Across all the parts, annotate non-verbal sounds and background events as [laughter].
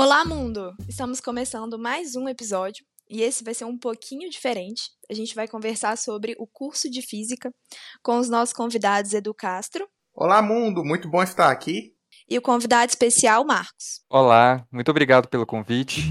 Olá, mundo! Estamos começando mais um episódio e esse vai ser um pouquinho diferente. A gente vai conversar sobre o curso de física com os nossos convidados Edu Castro. Olá, mundo! Muito bom estar aqui. E o convidado especial, Marcos. Olá, muito obrigado pelo convite.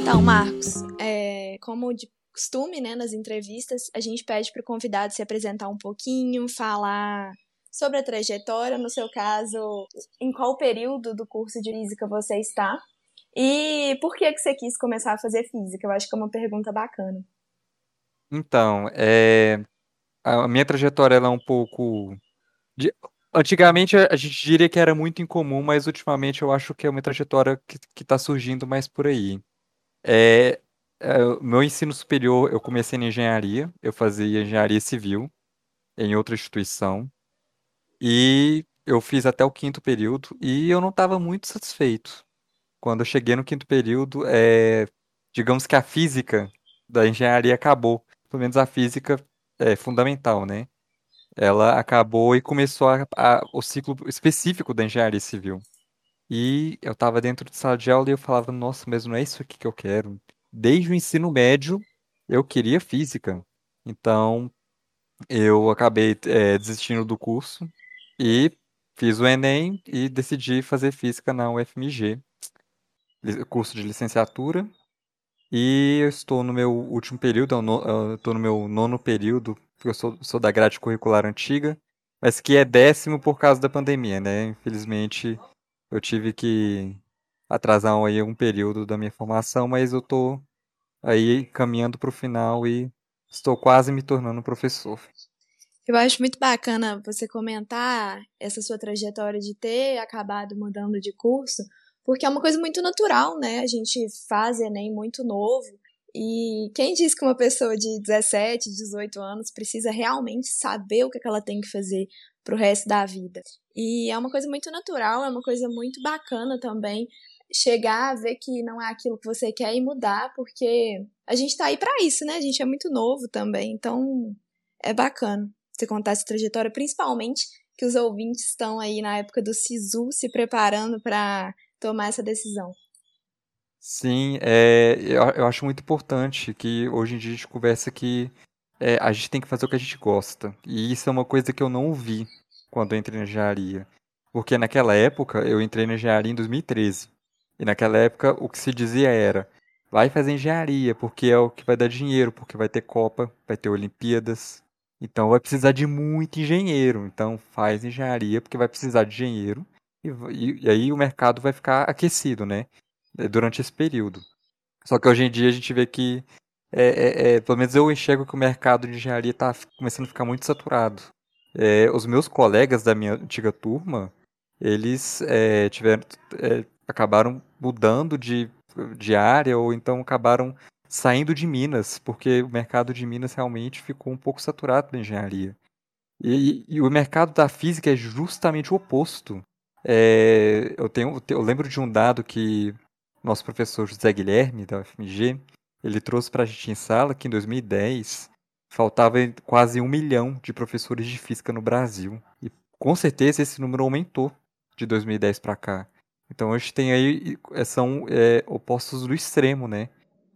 Então, Marcos, é, como de costume, né, nas entrevistas, a gente pede para o convidado se apresentar um pouquinho, falar sobre a trajetória, no seu caso, em qual período do curso de física você está e por que que você quis começar a fazer física? Eu acho que é uma pergunta bacana. Então, é, a minha trajetória é um pouco de... Antigamente a gente diria que era muito incomum, mas ultimamente eu acho que é uma trajetória que está surgindo mais por aí. É, meu ensino superior, eu comecei em engenharia, eu fazia engenharia civil em outra instituição, e eu fiz até o quinto período, e eu não estava muito satisfeito. Quando eu cheguei no quinto período, é, digamos que a física da engenharia acabou, pelo menos a física é, fundamental, né? Ela acabou e começou a, a, o ciclo específico da engenharia civil. E eu estava dentro de sala de aula e eu falava, nossa, mas não é isso aqui que eu quero desde o ensino médio, eu queria física. Então, eu acabei é, desistindo do curso e fiz o Enem e decidi fazer física na UFMG, curso de licenciatura. E eu estou no meu último período, eu estou no meu nono período, porque eu sou, sou da grade curricular antiga, mas que é décimo por causa da pandemia, né? Infelizmente, eu tive que atrasar aí um período da minha formação, mas eu tô aí caminhando para o final e estou quase me tornando professor. Eu acho muito bacana você comentar essa sua trajetória de ter acabado mudando de curso, porque é uma coisa muito natural, né? A gente faz Enem muito novo. E quem diz que uma pessoa de 17, 18 anos precisa realmente saber o que, é que ela tem que fazer pro resto da vida? E é uma coisa muito natural, é uma coisa muito bacana também chegar a ver que não é aquilo que você quer e mudar, porque a gente tá aí para isso, né? A gente é muito novo também, então é bacana você contar essa trajetória, principalmente que os ouvintes estão aí na época do SISU se preparando para tomar essa decisão. Sim, é, eu, eu, acho muito importante que hoje em dia a gente conversa que é, a gente tem que fazer o que a gente gosta. E isso é uma coisa que eu não ouvi quando eu entrei na engenharia. Porque naquela época eu entrei na engenharia em 2013. E naquela época o que se dizia era: vai fazer engenharia, porque é o que vai dar dinheiro, porque vai ter Copa, vai ter Olimpíadas. Então vai precisar de muito engenheiro. Então faz engenharia, porque vai precisar de engenheiro. E, e, e aí o mercado vai ficar aquecido, né? É, durante esse período. Só que hoje em dia a gente vê que, é, é, é, pelo menos eu enxergo que o mercado de engenharia está começando a ficar muito saturado. É, os meus colegas da minha antiga turma, eles é, tiveram, acabaram mudando de, de área ou então acabaram saindo de Minas, porque o mercado de Minas realmente ficou um pouco saturado da engenharia. E, e, o mercado da física é justamente o oposto. É, eu, tenho, eu lembro de um dado que nosso professor José Guilherme, da UFMG, ele trouxe para a gente em sala que em 2010 faltava quase um milhão de professores de física no Brasil. E com certeza esse número aumentou de 2010 para cá. Então a gente tem aí, é, são é, opostos do extremo, né?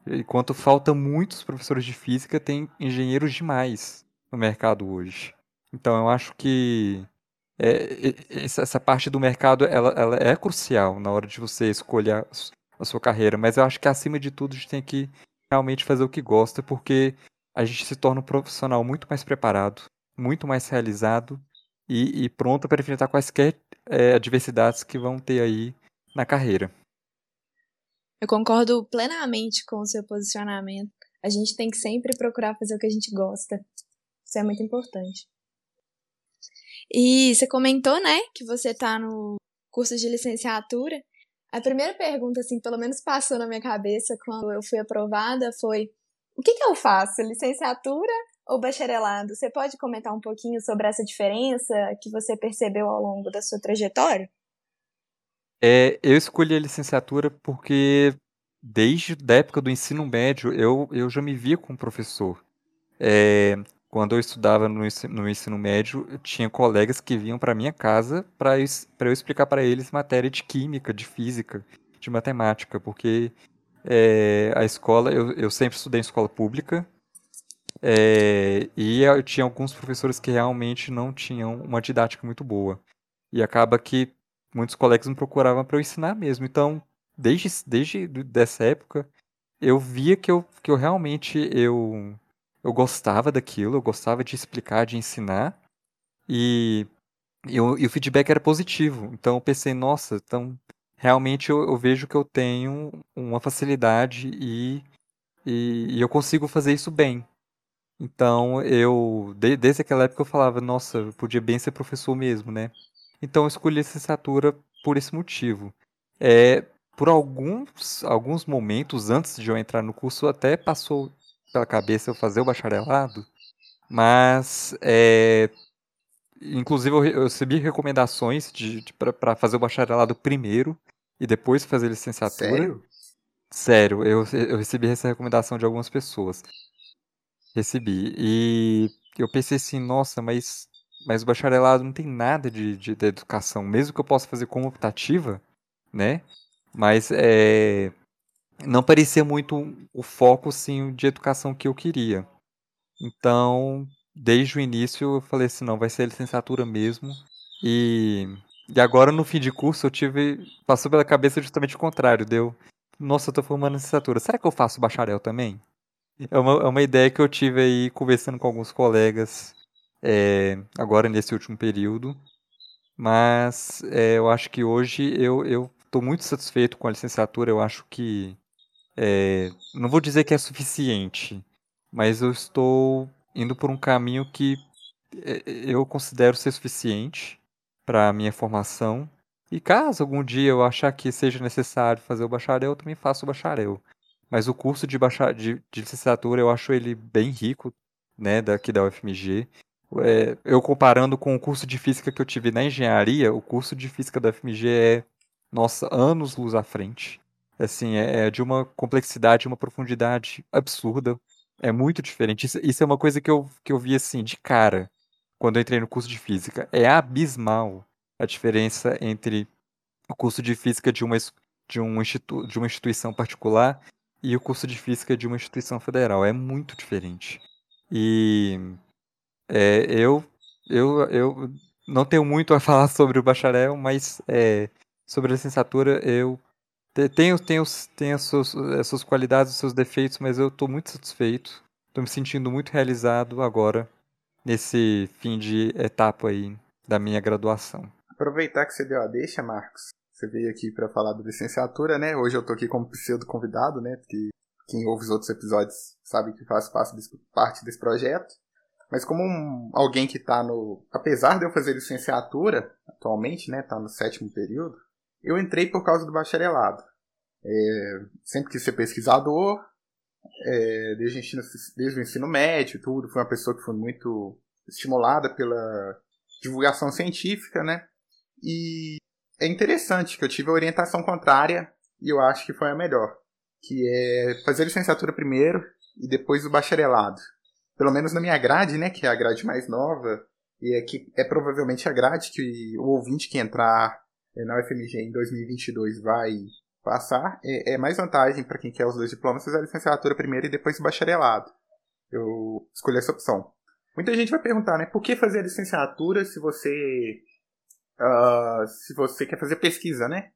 Enquanto falta muitos professores de física, tem engenheiros demais no mercado hoje. Então eu acho que é, essa parte do mercado ela, ela, é crucial na hora de você escolher a sua carreira, mas eu acho que acima de tudo a gente tem que realmente fazer o que gosta, porque a gente se torna um profissional muito mais preparado, muito mais realizado e, e pronto para enfrentar quaisquer é, adversidades que vão ter aí na carreira. Eu concordo plenamente com o seu posicionamento. A gente tem que sempre procurar fazer o que a gente gosta. Isso é muito importante. E você comentou, né, que você está no curso de licenciatura. A primeira pergunta, assim, pelo menos passou na minha cabeça quando eu fui aprovada foi: o que, que eu faço? Licenciatura ou bacharelado? Você pode comentar um pouquinho sobre essa diferença que você percebeu ao longo da sua trajetória? É, eu escolhi a licenciatura porque desde a época do ensino médio eu, eu já me via como professor. É, quando eu estudava no ensino, no ensino médio, eu tinha colegas que vinham para minha casa para eu explicar para eles matéria de química, de física, de matemática, porque é, a escola, eu, eu sempre estudei em escola pública, é, e eu tinha alguns professores que realmente não tinham uma didática muito boa. E acaba que muitos colegas me procuravam para eu ensinar mesmo. Então, desde, desde dessa época, eu via que eu, que eu realmente eu, eu gostava daquilo, eu gostava de explicar, de ensinar. E, e, o, e o feedback era positivo. Então eu pensei, nossa, então realmente eu, eu vejo que eu tenho uma facilidade e, e, e eu consigo fazer isso bem. Então eu, de, desde aquela época eu falava, nossa, eu podia bem ser professor mesmo, né? Então eu escolhi a licenciatura por esse motivo. É, por alguns, alguns momentos antes de eu entrar no curso, até passou pela cabeça eu fazer o bacharelado, mas é, inclusive eu, eu recebi recomendações de, de para fazer o bacharelado primeiro e depois fazer a licenciatura. Sério? Sério, eu, eu recebi essa recomendação de algumas pessoas. Recebi. E eu pensei assim, nossa, mas, mas o bacharelado não tem nada de, de, de educação. Mesmo que eu possa fazer como optativa, né? Mas é, não parecia muito o foco sim, de educação que eu queria. Então, desde o início, eu falei assim: não, vai ser licenciatura mesmo. E, e agora, no fim de curso, eu tive. Passou pela cabeça justamente o contrário. Deu. Nossa, eu tô formando licenciatura. Será que eu faço bacharel também? É uma, é uma ideia que eu tive aí conversando com alguns colegas é, agora nesse último período. Mas é, eu acho que hoje eu, estou muito satisfeito com a licenciatura. Eu acho que. É, não vou dizer que é suficiente, mas eu estou indo por um caminho que é, eu considero ser suficiente para a minha formação. E caso algum dia eu achar que seja necessário fazer o bacharel, eu também faço o bacharel. Mas o curso de, bachar... de, de licenciatura eu acho ele bem rico, né, daqui da UFMG. É, eu comparando com o curso de física que eu tive na engenharia, o curso de física da UFMG é nossa, anos luz à frente. Assim, é, é de uma complexidade, uma profundidade absurda. É muito diferente. Isso, isso, é uma coisa que eu, que eu vi assim, de cara, quando eu entrei no curso de física. É abismal a diferença entre o curso de física de uma, de, um institu, de uma instituição particular e o curso de física de uma instituição federal. É muito diferente. E é, eu, eu, eu não tenho muito a [laughs] falar sobre o bacharel, mas é, sobre a licenciatura, eu tenho, tenho, tenho as, suas, as suas qualidades, os seus defeitos, mas eu estou muito satisfeito. Estou me sentindo muito realizado agora, nesse fim de etapa aí da minha graduação. Aproveitar que você deu a deixa, Marcos. Você veio aqui para falar da licenciatura, né? Hoje eu estou aqui como pseudo convidado, né? Porque quem ouve os outros episódios sabe que faz parte desse projeto. Mas como um, alguém que está no. Apesar de eu fazer licenciatura atualmente, né? Tá no sétimo período, eu entrei por causa do bacharelado. É, sempre quis ser pesquisador, é, desde, ensino, desde o ensino médio tudo. Fui uma pessoa que foi muito estimulada pela divulgação científica, né? E é interessante que eu tive a orientação contrária e eu acho que foi a melhor. Que é fazer licenciatura primeiro e depois o bacharelado. Pelo menos na minha grade, né? Que é a grade mais nova. E é que é provavelmente a grade que o ouvinte que entrar na UFMG em 2022 vai passar, é, é mais vantagem para quem quer os dois diplomas fazer a licenciatura primeiro e depois o bacharelado. Eu escolhi essa opção. Muita gente vai perguntar, né, por que fazer a licenciatura se você uh, se você quer fazer pesquisa, né?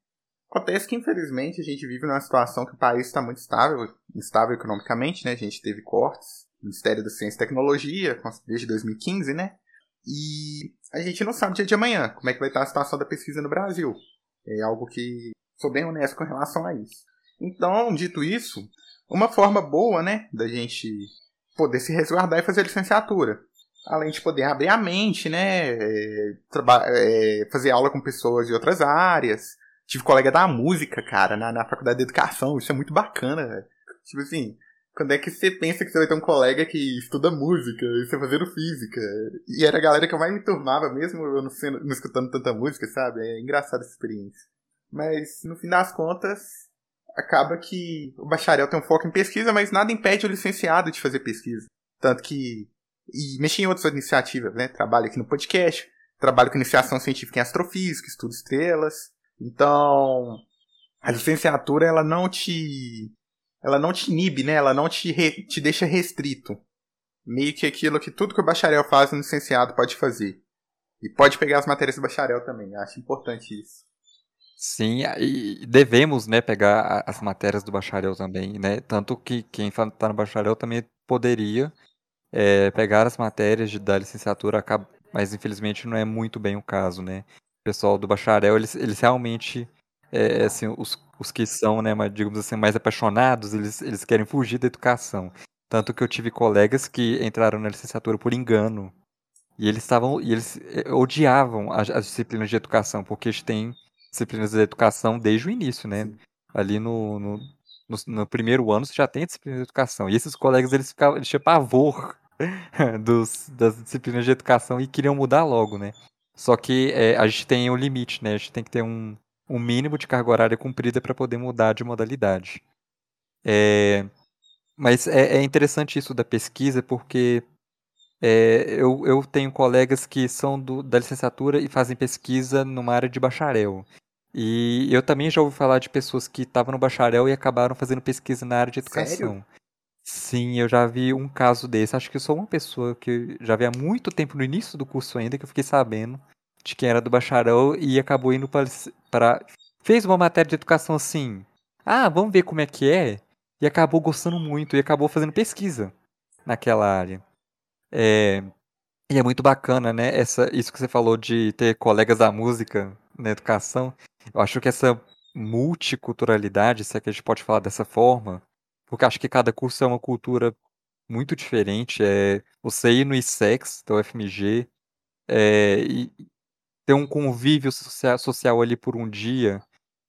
Acontece que infelizmente a gente vive numa situação que o país está muito estável, instável economicamente, né? A gente teve cortes, Ministério da Ciência e Tecnologia desde 2015, né? E a gente não sabe dia de amanhã como é que vai estar a situação da pesquisa no Brasil. É algo que sou bem honesto com relação a isso. Então, dito isso, uma forma boa, né, da gente poder se resguardar e fazer licenciatura. Além de poder abrir a mente, né, é, é, fazer aula com pessoas de outras áreas. Tive colega da música, cara, na, na faculdade de educação, isso é muito bacana. Tipo assim, quando é que você pensa que você vai ter um colega que estuda música e você fazendo física? E era a galera que eu mais me turmava, mesmo eu não, sendo, não escutando tanta música, sabe? É engraçada essa experiência. Mas, no fim das contas, acaba que o bacharel tem um foco em pesquisa, mas nada impede o licenciado de fazer pesquisa. Tanto que e mexi em outras iniciativas, né? Trabalho aqui no podcast, trabalho com iniciação científica em astrofísica, estudo estrelas. Então, a licenciatura ela não te ela não te inibe, né? Ela não te, re, te deixa restrito. Meio que aquilo que tudo que o bacharel faz, o licenciado pode fazer. E pode pegar as matérias do bacharel também. Acho importante isso. Sim, e devemos, né, pegar as matérias do bacharel também, né? Tanto que quem está no bacharel também poderia é, pegar as matérias de, da licenciatura, mas infelizmente não é muito bem o caso, né? O pessoal do bacharel, eles, eles realmente, é, assim, os, os que são, né, digamos assim, mais apaixonados, eles, eles querem fugir da educação. Tanto que eu tive colegas que entraram na licenciatura por engano. E eles estavam. E eles eh, odiavam as, as disciplinas de educação, porque eles têm disciplinas de educação desde o início, né? Ali no, no, no, no primeiro ano você já tem disciplina de educação. E esses colegas eles ficavam, eles tinham pavor [laughs] dos, das disciplinas de educação e queriam mudar logo, né? Só que é, a gente tem um limite, né? A gente tem que ter um, um mínimo de carga horária cumprida para poder mudar de modalidade. É, mas é, é interessante isso da pesquisa, porque é, eu, eu tenho colegas que são do, da licenciatura e fazem pesquisa numa área de bacharel. E eu também já ouvi falar de pessoas que estavam no bacharel e acabaram fazendo pesquisa na área de educação. Sério? Sim, eu já vi um caso desse. Acho que eu sou uma pessoa que já vi há muito tempo no início do curso ainda que eu fiquei sabendo de quem era do bacharel e acabou indo para. Fez uma matéria de educação assim. Ah, vamos ver como é que é e acabou gostando muito e acabou fazendo pesquisa naquela área. É, e é muito bacana, né? Essa, isso que você falou de ter colegas da música na educação. Eu acho que essa multiculturalidade, se é que a gente pode falar dessa forma, porque acho que cada curso é uma cultura muito diferente. É, você ir no ISEX, da UFMG, é, e ter um convívio social, social ali por um dia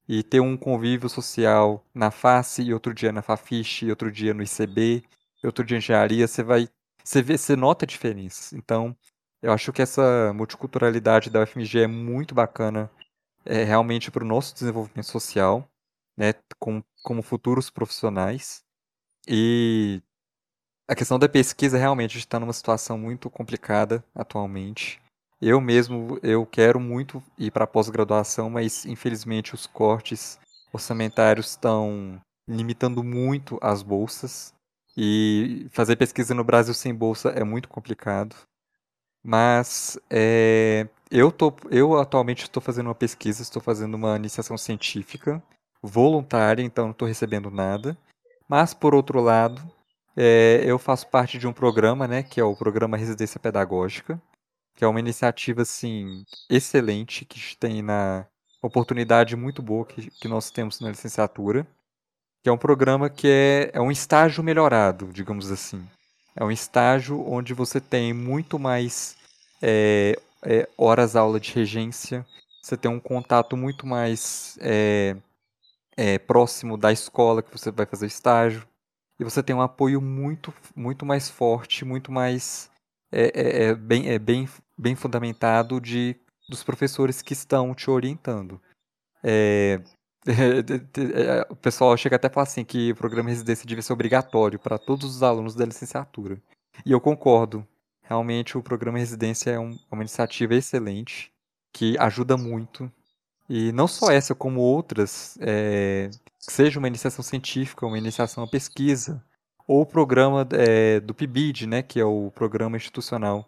e ter um convívio social na face e outro dia na Fafiche, e outro dia no ICB, e outro dia em engenharia, você vai, você vê, você nota a diferença. Então, eu acho que essa multiculturalidade da UFMG é muito bacana, é, realmente para o nosso desenvolvimento social, né, com, como futuros profissionais. E a questão da pesquisa realmente está numa situação muito complicada atualmente. Eu mesmo, eu quero muito ir para pós-graduação, mas infelizmente os cortes orçamentários estão limitando muito as bolsas. E fazer pesquisa no Brasil sem bolsa é muito complicado. Mas é, eu, tô, eu atualmente estou fazendo uma pesquisa, estou fazendo uma iniciação científica voluntária, então não estou recebendo nada. Mas, por outro lado, é, eu faço parte de um programa, né, que é o Programa Residência Pedagógica, que é uma iniciativa assim excelente que tem na oportunidade muito boa que, que nós temos na licenciatura, que é um programa que é, é um estágio melhorado, digamos assim. É um estágio onde você tem muito mais é, é, horas aula de regência, você tem um contato muito mais é, é, próximo da escola que você vai fazer estágio, e você tem um apoio muito, muito mais forte, muito mais é, é, é, bem, é bem, bem fundamentado de, dos professores que estão te orientando. É, é, [laughs] o pessoal chega até a falar assim que o programa de residência devia ser obrigatório para todos os alunos da licenciatura. E eu concordo. Realmente o programa residência é um, uma iniciativa excelente que ajuda muito. E não só essa, como outras, é, seja uma iniciação científica, uma iniciação à pesquisa, ou o programa é, do PIBID, né, que é o Programa Institucional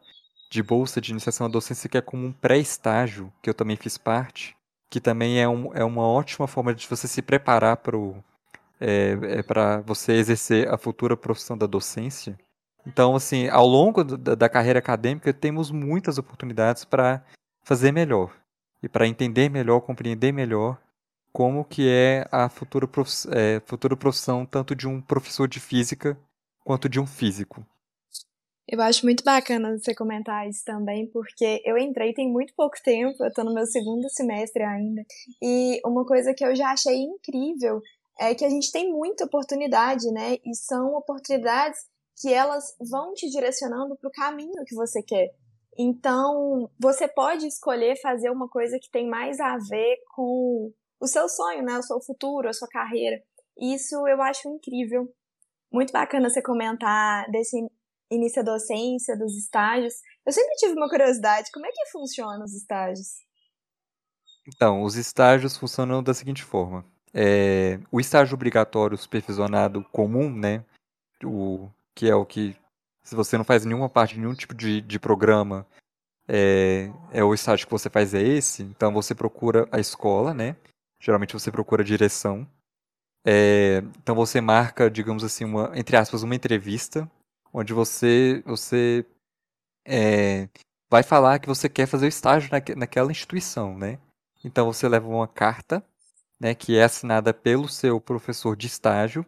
de Bolsa de Iniciação à Docência, que é como um pré-estágio, que eu também fiz parte, que também é, um, é uma ótima forma de você se preparar para é, é para você exercer a futura profissão da docência. Então, assim, ao longo da, da carreira acadêmica, temos muitas oportunidades para fazer melhor e para entender melhor, compreender melhor como que é a futura, prof... é, futura profissão tanto de um professor de física quanto de um físico. Eu acho muito bacana você comentar isso também, porque eu entrei tem muito pouco tempo, eu tô no meu segundo semestre ainda, e uma coisa que eu já achei incrível é que a gente tem muita oportunidade, né? E são oportunidades que elas vão te direcionando para o caminho que você quer. Então, você pode escolher fazer uma coisa que tem mais a ver com o seu sonho, né? O seu futuro, a sua carreira. Isso eu acho incrível. Muito bacana você comentar desse, início da docência, dos estágios. Eu sempre tive uma curiosidade, como é que funcionam os estágios? Então, os estágios funcionam da seguinte forma. É, o estágio obrigatório supervisionado comum, né, o, que é o que, se você não faz nenhuma parte nenhum tipo de, de programa, é, é o estágio que você faz é esse, então você procura a escola, né, geralmente você procura direção, é, então você marca, digamos assim, uma, entre aspas, uma entrevista, onde você, você é, vai falar que você quer fazer o estágio naque, naquela instituição, né? Então você leva uma carta, né, que é assinada pelo seu professor de estágio,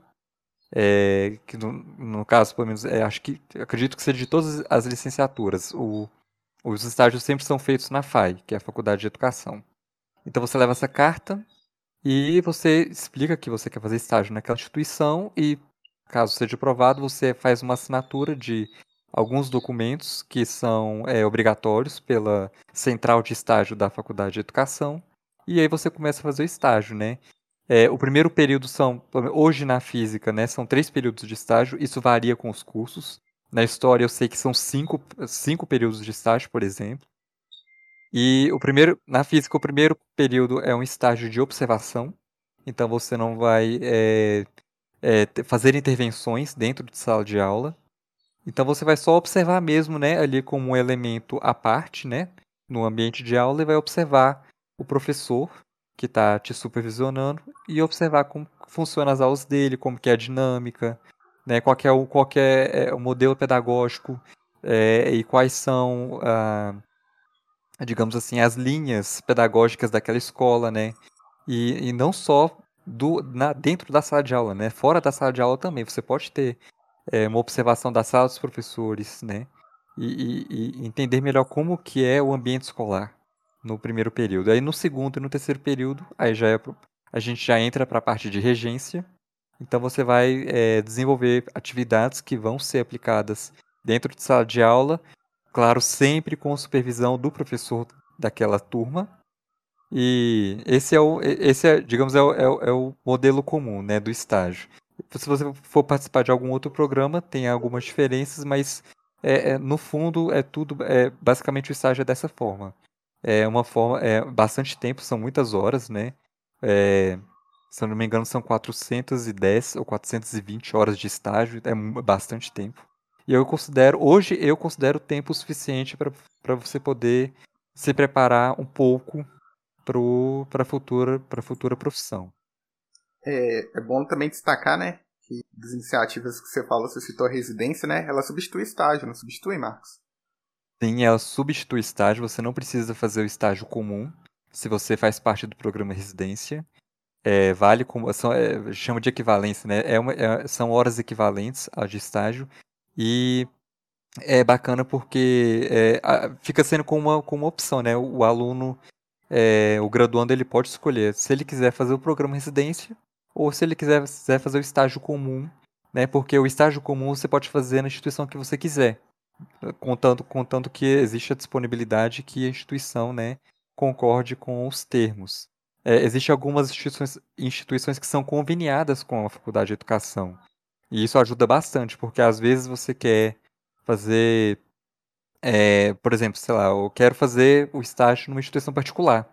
é, que no, no, caso, pelo menos, é, acho que acredito que seja de todas as licenciaturas. O, os estágios sempre são feitos na FAI, que é a Faculdade de Educação. Então você leva essa carta e você explica que você quer fazer estágio naquela instituição e, caso seja aprovado, você faz uma assinatura de alguns documentos que são é, obrigatórios pela central de estágio da Faculdade de Educação e aí você começa a fazer o estágio, né? É, o primeiro período são, hoje na física, né, são três períodos de estágio, isso varia com os cursos. Na história eu sei que são cinco, cinco períodos de estágio, por exemplo. E o primeiro, na física, o primeiro período é um estágio de observação. Então você não vai é, é, fazer intervenções dentro de sala de aula. Então você vai só observar mesmo, né, ali como um elemento à parte, né, no ambiente de aula e vai observar o professor que está te supervisionando e observar como funcionam as aulas dele, como que é a dinâmica, né, qual é o, qual é, é, o modelo pedagógico é, e quais são, ah, digamos assim, as linhas pedagógicas daquela escola, né, e, e não só do, na, dentro da sala de aula, né, fora da sala de aula também, você pode ter é, uma observação da sala dos professores, né, e, e, e entender melhor como que é o ambiente escolar no primeiro período. Aí no segundo e no terceiro período, aí já é, a gente já entra para a parte de regência. Então você vai é, desenvolver atividades que vão ser aplicadas dentro de sala de aula, claro, sempre com supervisão do professor daquela turma. E esse é o, esse é, digamos, é o, é o, é o modelo comum, né, do estágio. Se você for participar de algum outro programa, tem algumas diferenças, mas é, é, no fundo é tudo, é, basicamente o estágio é dessa forma. É uma forma, é bastante tempo, são muitas horas, né? É, se eu não me engano, são 410 ou 420 horas de estágio, é bastante tempo. E eu considero, hoje eu considero tempo suficiente para você poder se preparar um pouco para a futura, futura profissão. É, é bom também destacar, né, que das iniciativas que você falou, você citou a residência, né, ela substitui estágio, não substitui, Marcos? Sim, ela substitui estágio. Você não precisa fazer o estágio comum se você faz parte do programa residência. É, vale como são, é, chama de equivalência, né? É uma, é, são horas equivalentes ao de estágio e é bacana porque é, fica sendo como uma, como uma opção, né? O, o aluno, é, o graduando, ele pode escolher se ele quiser fazer o programa residência ou se ele quiser, quiser fazer o estágio comum, né? Porque o estágio comum você pode fazer na instituição que você quiser contando, contando que existe a disponibilidade que a instituição né, concorde com os termos. É, Existem algumas instituições, instituições que são conveniadas com a faculdade de educação. E isso ajuda bastante, porque às vezes você quer fazer, é, por exemplo, sei lá, eu quero fazer o estágio numa instituição particular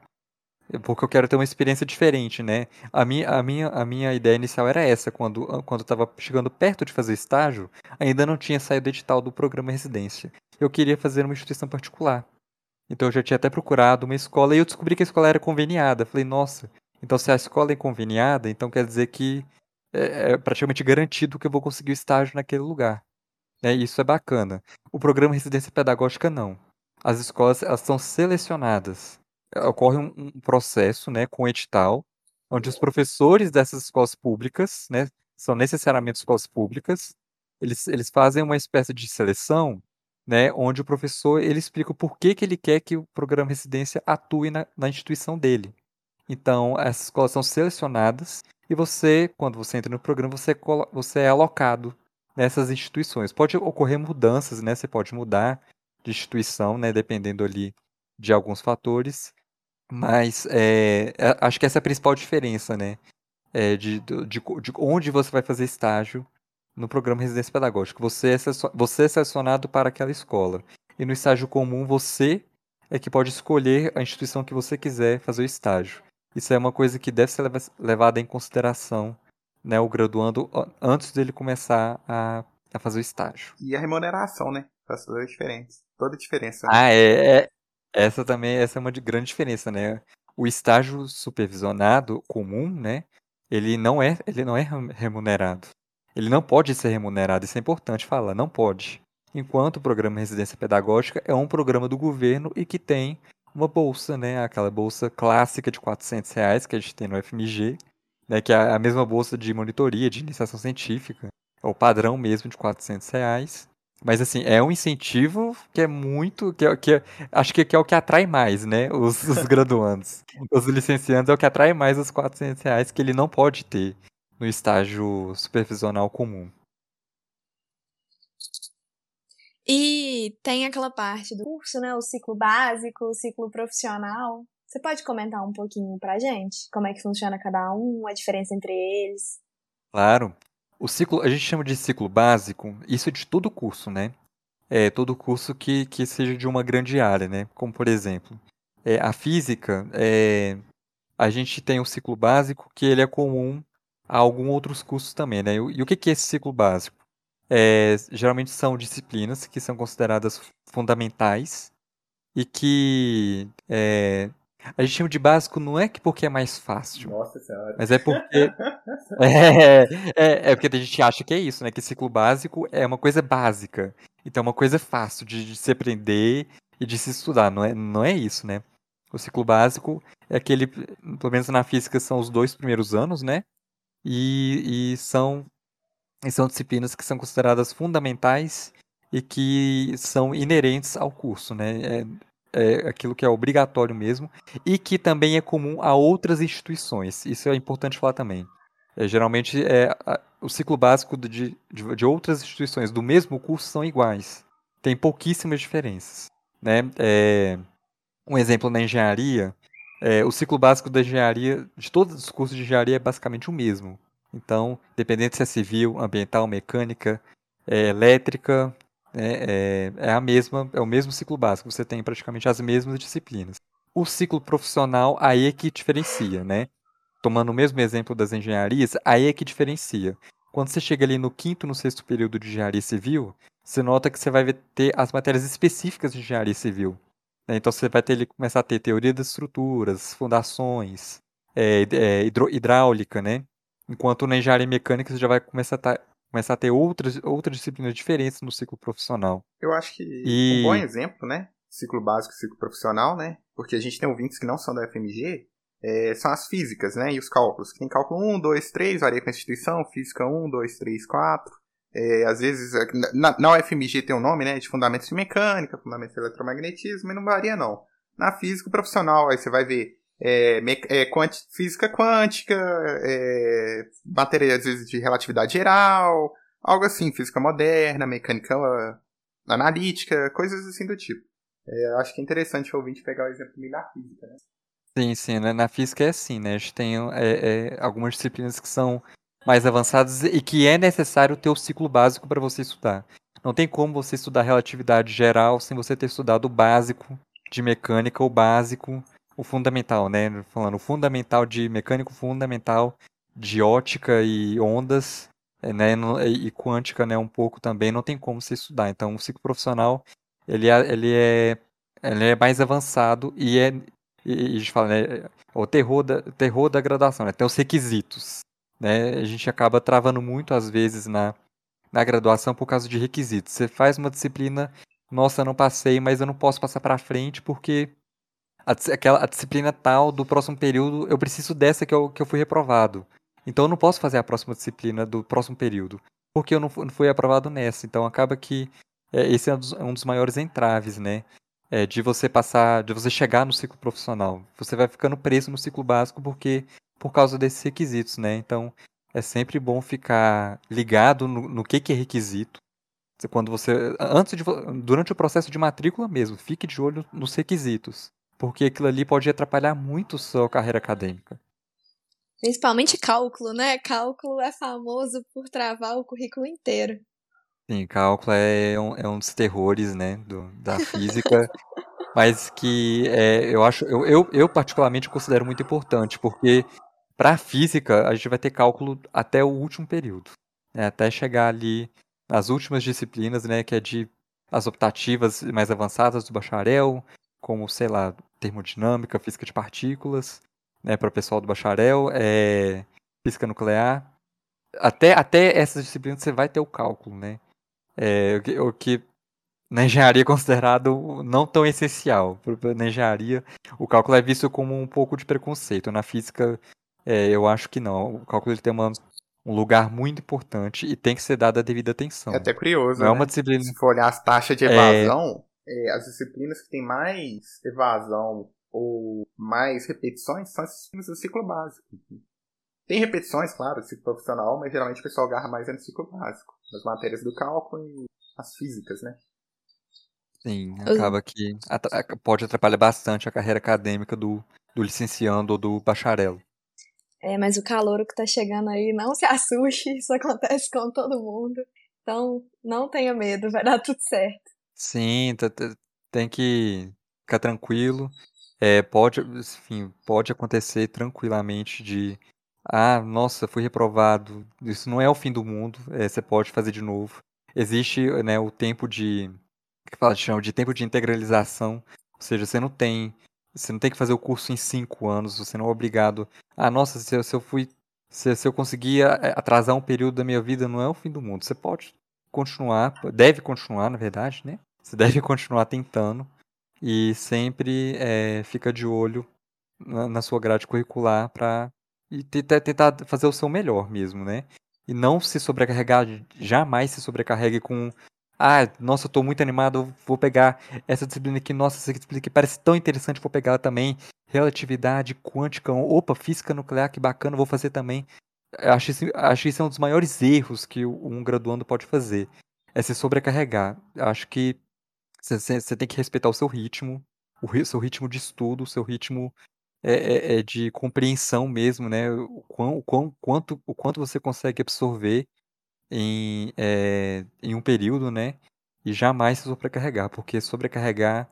porque eu quero ter uma experiência diferente, né? A minha, a minha, a minha ideia inicial era essa, quando, quando eu estava chegando perto de fazer estágio, ainda não tinha saído o edital do programa residência. Eu queria fazer uma instituição particular. Então eu já tinha até procurado uma escola e eu descobri que a escola era conveniada. Falei, nossa, então se a escola é conveniada, então quer dizer que é, é praticamente garantido que eu vou conseguir o estágio naquele lugar. É, isso é bacana. O programa residência pedagógica não. As escolas elas são selecionadas ocorre um, um processo, né, com edital, onde os professores dessas escolas públicas, né, são necessariamente escolas públicas, eles, eles fazem uma espécie de seleção, né, onde o professor ele explica o porquê que ele quer que o programa residência atue na, na instituição dele. Então, essas escolas são selecionadas e você, quando você entra no programa, você, você é alocado nessas instituições. Pode ocorrer mudanças, né? Você pode mudar de instituição, né? Dependendo ali de alguns fatores. Mas é, acho que essa é a principal diferença, né? É de, de, de onde você vai fazer estágio no programa Residência Pedagógica. Você é, você é selecionado para aquela escola. E no estágio comum, você é que pode escolher a instituição que você quiser fazer o estágio. Isso é uma coisa que deve ser levada em consideração, né, o graduando antes dele começar a, a fazer o estágio. E a remuneração, né? Faz toda a diferença. Toda a diferença. Né? Ah, é, é, Essa também essa é uma de grande diferença, né? O estágio supervisionado comum, né? Ele não é, ele não é remunerado. Ele não pode ser remunerado, isso é importante falar, não pode. Enquanto o programa Residência Pedagógica é um programa do governo e que tem uma bolsa, né? Aquela bolsa clássica de 400 reais que a gente tem no FMG, né? Que é a mesma bolsa de monitoria, de iniciação científica. É o padrão mesmo de 400 reais. Mas assim, é um incentivo que é muito. Que, é, que é, acho que, é o que atrai mais, né? Os, os [laughs] graduandos. os licenciandos é o que atrai mais os 400 reais que ele não pode ter no estágio supervisional comum. E tem aquela parte do curso, né? O ciclo básico, o ciclo profissional. Você pode comentar um pouquinho pra gente? Como é que funciona cada um, a diferença entre eles? Claro. O ciclo, a gente chama de ciclo básico, isso é de todo curso, né? É todo curso que, que seja de uma grande área, né? Como por exemplo, é, a física, é, a gente tem o ciclo básico que ele é comum a alguns outros cursos também, né? E, e o que, que é esse ciclo básico? É, geralmente são disciplinas que são consideradas fundamentais e que é, a gente chama de básico não é que porque é mais fácil. Nossa senhora. Mas é porque. [laughs] é, é, é, porque a gente acha que é isso, né? Que ciclo básico é uma coisa básica. Então é uma coisa fácil de, de se aprender e de se estudar. Não é, não é isso, né? O ciclo básico é aquele, pelo menos na física, são os dois primeiros anos, né? E, e são, e são disciplinas que são consideradas fundamentais e que são inerentes ao curso, né? É, é aquilo que é obrigatório mesmo e que também é comum a outras instituições. Isso é importante falar também. É, geralmente, é, a, o ciclo básico de, de, de, outras instituições do mesmo curso são iguais. Tem pouquíssimas diferenças. Né? É, um exemplo na engenharia, é, o ciclo básico da engenharia, de todos os cursos de engenharia, é basicamente o mesmo. Então, dependendo se é civil, ambiental, mecânica, é, elétrica, é, é, é, a mesma, é o mesmo ciclo básico, você tem praticamente as mesmas disciplinas. O ciclo profissional aí é que diferencia, né? Tomando o mesmo exemplo das engenharias, aí é que diferencia. Quando você chega ali no quinto, no sexto período de engenharia civil, você nota que você vai ter as matérias específicas de engenharia civil. Né? Então você vai ter ele começar a ter teoria das estruturas, fundações, é, é, hidráulica, né? Enquanto na engenharia mecânica você já vai começar a, tá, começar a ter outras, outras disciplinas diferentes no ciclo profissional. Eu acho que e... um bom exemplo, né? Ciclo básico e ciclo profissional, né? Porque a gente tem ouvintes que não são da FMG, é, são as físicas, né? E os cálculos. Tem cálculo 1, 2, 3, varia com a instituição, física 1, 2, 3, 4. É, às vezes, é, na, na UFMG tem um nome, né? De fundamentos de mecânica, fundamentos de eletromagnetismo, mas não varia, não. Na física profissional, aí você vai ver é, é, física quântica, é, de relatividade geral, algo assim, física moderna, mecânica analítica, coisas assim do tipo. É, acho que é interessante o ouvinte pegar o exemplo da física, né? Sim, sim, né? na física é assim, né? A gente tem é, é, algumas disciplinas que são mais avançadas e que é necessário ter o ciclo básico para você estudar. Não tem como você estudar relatividade geral sem você ter estudado o básico de mecânica, o básico o fundamental, né? Falando o fundamental de mecânico fundamental de ótica e ondas, eh, né? E quântica, né? Um pouco também. Não tem como se estudar. Então, o ciclo profissional ele é, ele é, ele é mais avançado e é e, a gente fala, né? O terror da, terror da graduação, né? Tem os requisitos, né? A gente acaba travando muito às vezes na na graduação por causa de requisitos. Você faz uma disciplina, nossa, não passei, mas eu não posso passar para frente porque a, aquela, a disciplina tal do próximo período, eu preciso dessa que eu, que eu fui reprovado. Então eu não posso fazer a próxima disciplina do próximo período, porque eu não, não fui aprovado nessa. Então acaba que é, esse é um dos, um dos, maiores entraves, né? É, de você passar, de você chegar no ciclo profissional. Você vai ficando preso no ciclo básico porque por causa desses requisitos, né? Então é sempre bom ficar ligado no, no que, que é requisito. Quando você, antes de, durante o processo de matrícula mesmo, fique de olho nos requisitos porque aquilo ali pode atrapalhar muito sua carreira acadêmica. Principalmente cálculo, né? Cálculo é famoso por travar o currículo inteiro. Sim, cálculo é um, é um dos terrores, né, do, da [laughs] física, mas que é, eu acho, eu, eu, eu particularmente considero muito importante, porque para a física a gente vai ter cálculo até o último período, né, até chegar ali nas últimas disciplinas, né, que é de as optativas mais avançadas do bacharel, como, sei lá, termodinâmica, física de partículas, né, para o pessoal do bacharel, é, física nuclear. Até, até essas disciplinas você vai ter o cálculo, né? É, o, que, na engenharia é considerado não tão essencial. Na engenharia, o cálculo é visto como um pouco de preconceito. Na física, é, eu acho que não. O cálculo ele tem uma, um lugar muito importante e tem que ser dada a devida atenção. É até curioso. Não né? é uma disciplina. Se for olhar as taxas de evasão, é... as disciplinas que têm mais evasão ou mais repetições são as disciplinas do ciclo básico. Tem repetições, claro, do ciclo profissional, mas geralmente o pessoal agarra mais no ciclo básico, nas matérias do cálculo e as físicas, né? Sim, acaba que pode atrapalhar bastante a carreira acadêmica do, do licenciando ou do bacharel. É, mas o calor que tá chegando aí, não se [laughs] assuste, isso acontece com todo mundo. Então, não tenha medo, vai dar tudo certo. Sim, tem que ficar tranquilo. É, pode, enfim, pode acontecer tranquilamente de ah, nossa, fui reprovado. Isso não é o fim do mundo. É, você pode fazer de novo. Existe, né, o tempo de que fala, de tempo de integralização. Ou seja, você não tem, você não tem que fazer o curso em cinco anos. Você não é obrigado. Ah, nossa, se eu, se eu fui, se, se eu conseguir atrasar um período da minha vida, não é o fim do mundo. Você pode continuar, deve continuar, na verdade, né? Você deve continuar tentando e sempre é, fica de olho na, na sua grade curricular para tentar, fazer o seu melhor mesmo, né? E não se sobrecarregar, jamais se sobrecarregue com ah, nossa, eu muito animado, vou pegar essa disciplina aqui, nossa, essa disciplina aqui parece tão interessante, vou pegar também. Relatividade quântica, opa, física nuclear, que bacana, vou fazer também. Acho isso, acho isso é um dos maiores erros que um graduando pode fazer. É se sobrecarregar. Acho que você tem que respeitar o seu ritmo, o seu ritmo de estudo, o seu ritmo é, é, é de compreensão mesmo, né? O, quão, o, quão, quanto, o quanto você consegue absorver em, é, em um período, né? E jamais se sobrecarregar, porque sobrecarregar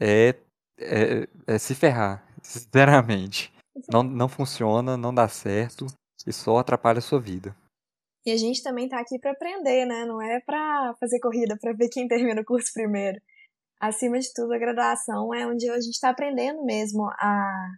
é, é, é se ferrar, [laughs] sinceramente. Não, não funciona, não dá certo e só atrapalha a sua vida. E a gente também tá aqui para aprender, né? Não é para fazer corrida para ver quem termina o curso primeiro. Acima de tudo, a graduação é onde a gente está aprendendo mesmo a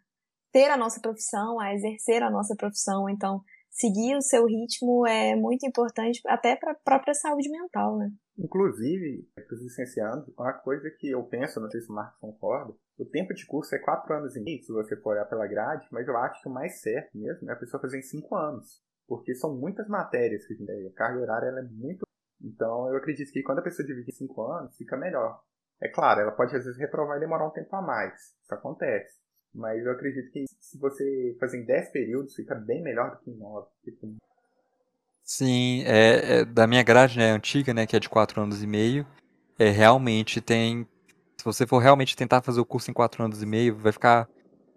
ter a nossa profissão, a exercer a nossa profissão. Então, seguir o seu ritmo é muito importante até para a própria saúde mental, né? Inclusive, para os licenciados, uma coisa que eu penso, não sei se o Marcos concorda, o tempo de curso é quatro anos e meio, se você for olhar pela grade, mas eu acho que o mais certo mesmo é a pessoa fazer em cinco anos, porque são muitas matérias que a gente tem, a carga horária é muito... Então, eu acredito que quando a pessoa divide em cinco anos, fica melhor. É claro, ela pode às vezes reprovar e demorar um tempo a mais, isso acontece. Mas eu acredito que se você fazer em 10 períodos, fica bem melhor do que em 9. Tipo... Sim, é, é, da minha grade né, antiga, né, que é de 4 anos e meio, é, realmente tem. Se você for realmente tentar fazer o curso em 4 anos e meio, vai ficar.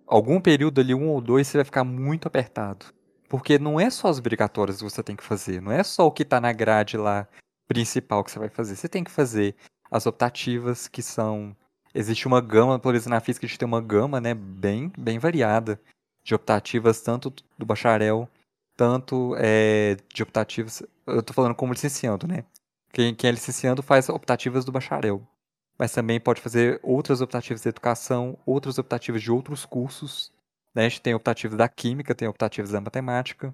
Algum período ali, um ou dois, você vai ficar muito apertado. Porque não é só as obrigatórias que você tem que fazer, não é só o que está na grade lá principal que você vai fazer. Você tem que fazer as optativas, que são existe uma gama, por exemplo, na física a gente tem uma gama, né, bem, bem variada de optativas, tanto do bacharel, tanto é, de optativas, eu estou falando como licenciando, né, quem, quem é licenciando faz optativas do bacharel, mas também pode fazer outras optativas de educação, outras optativas de outros cursos, né, a gente tem optativas da química, tem optativas da matemática,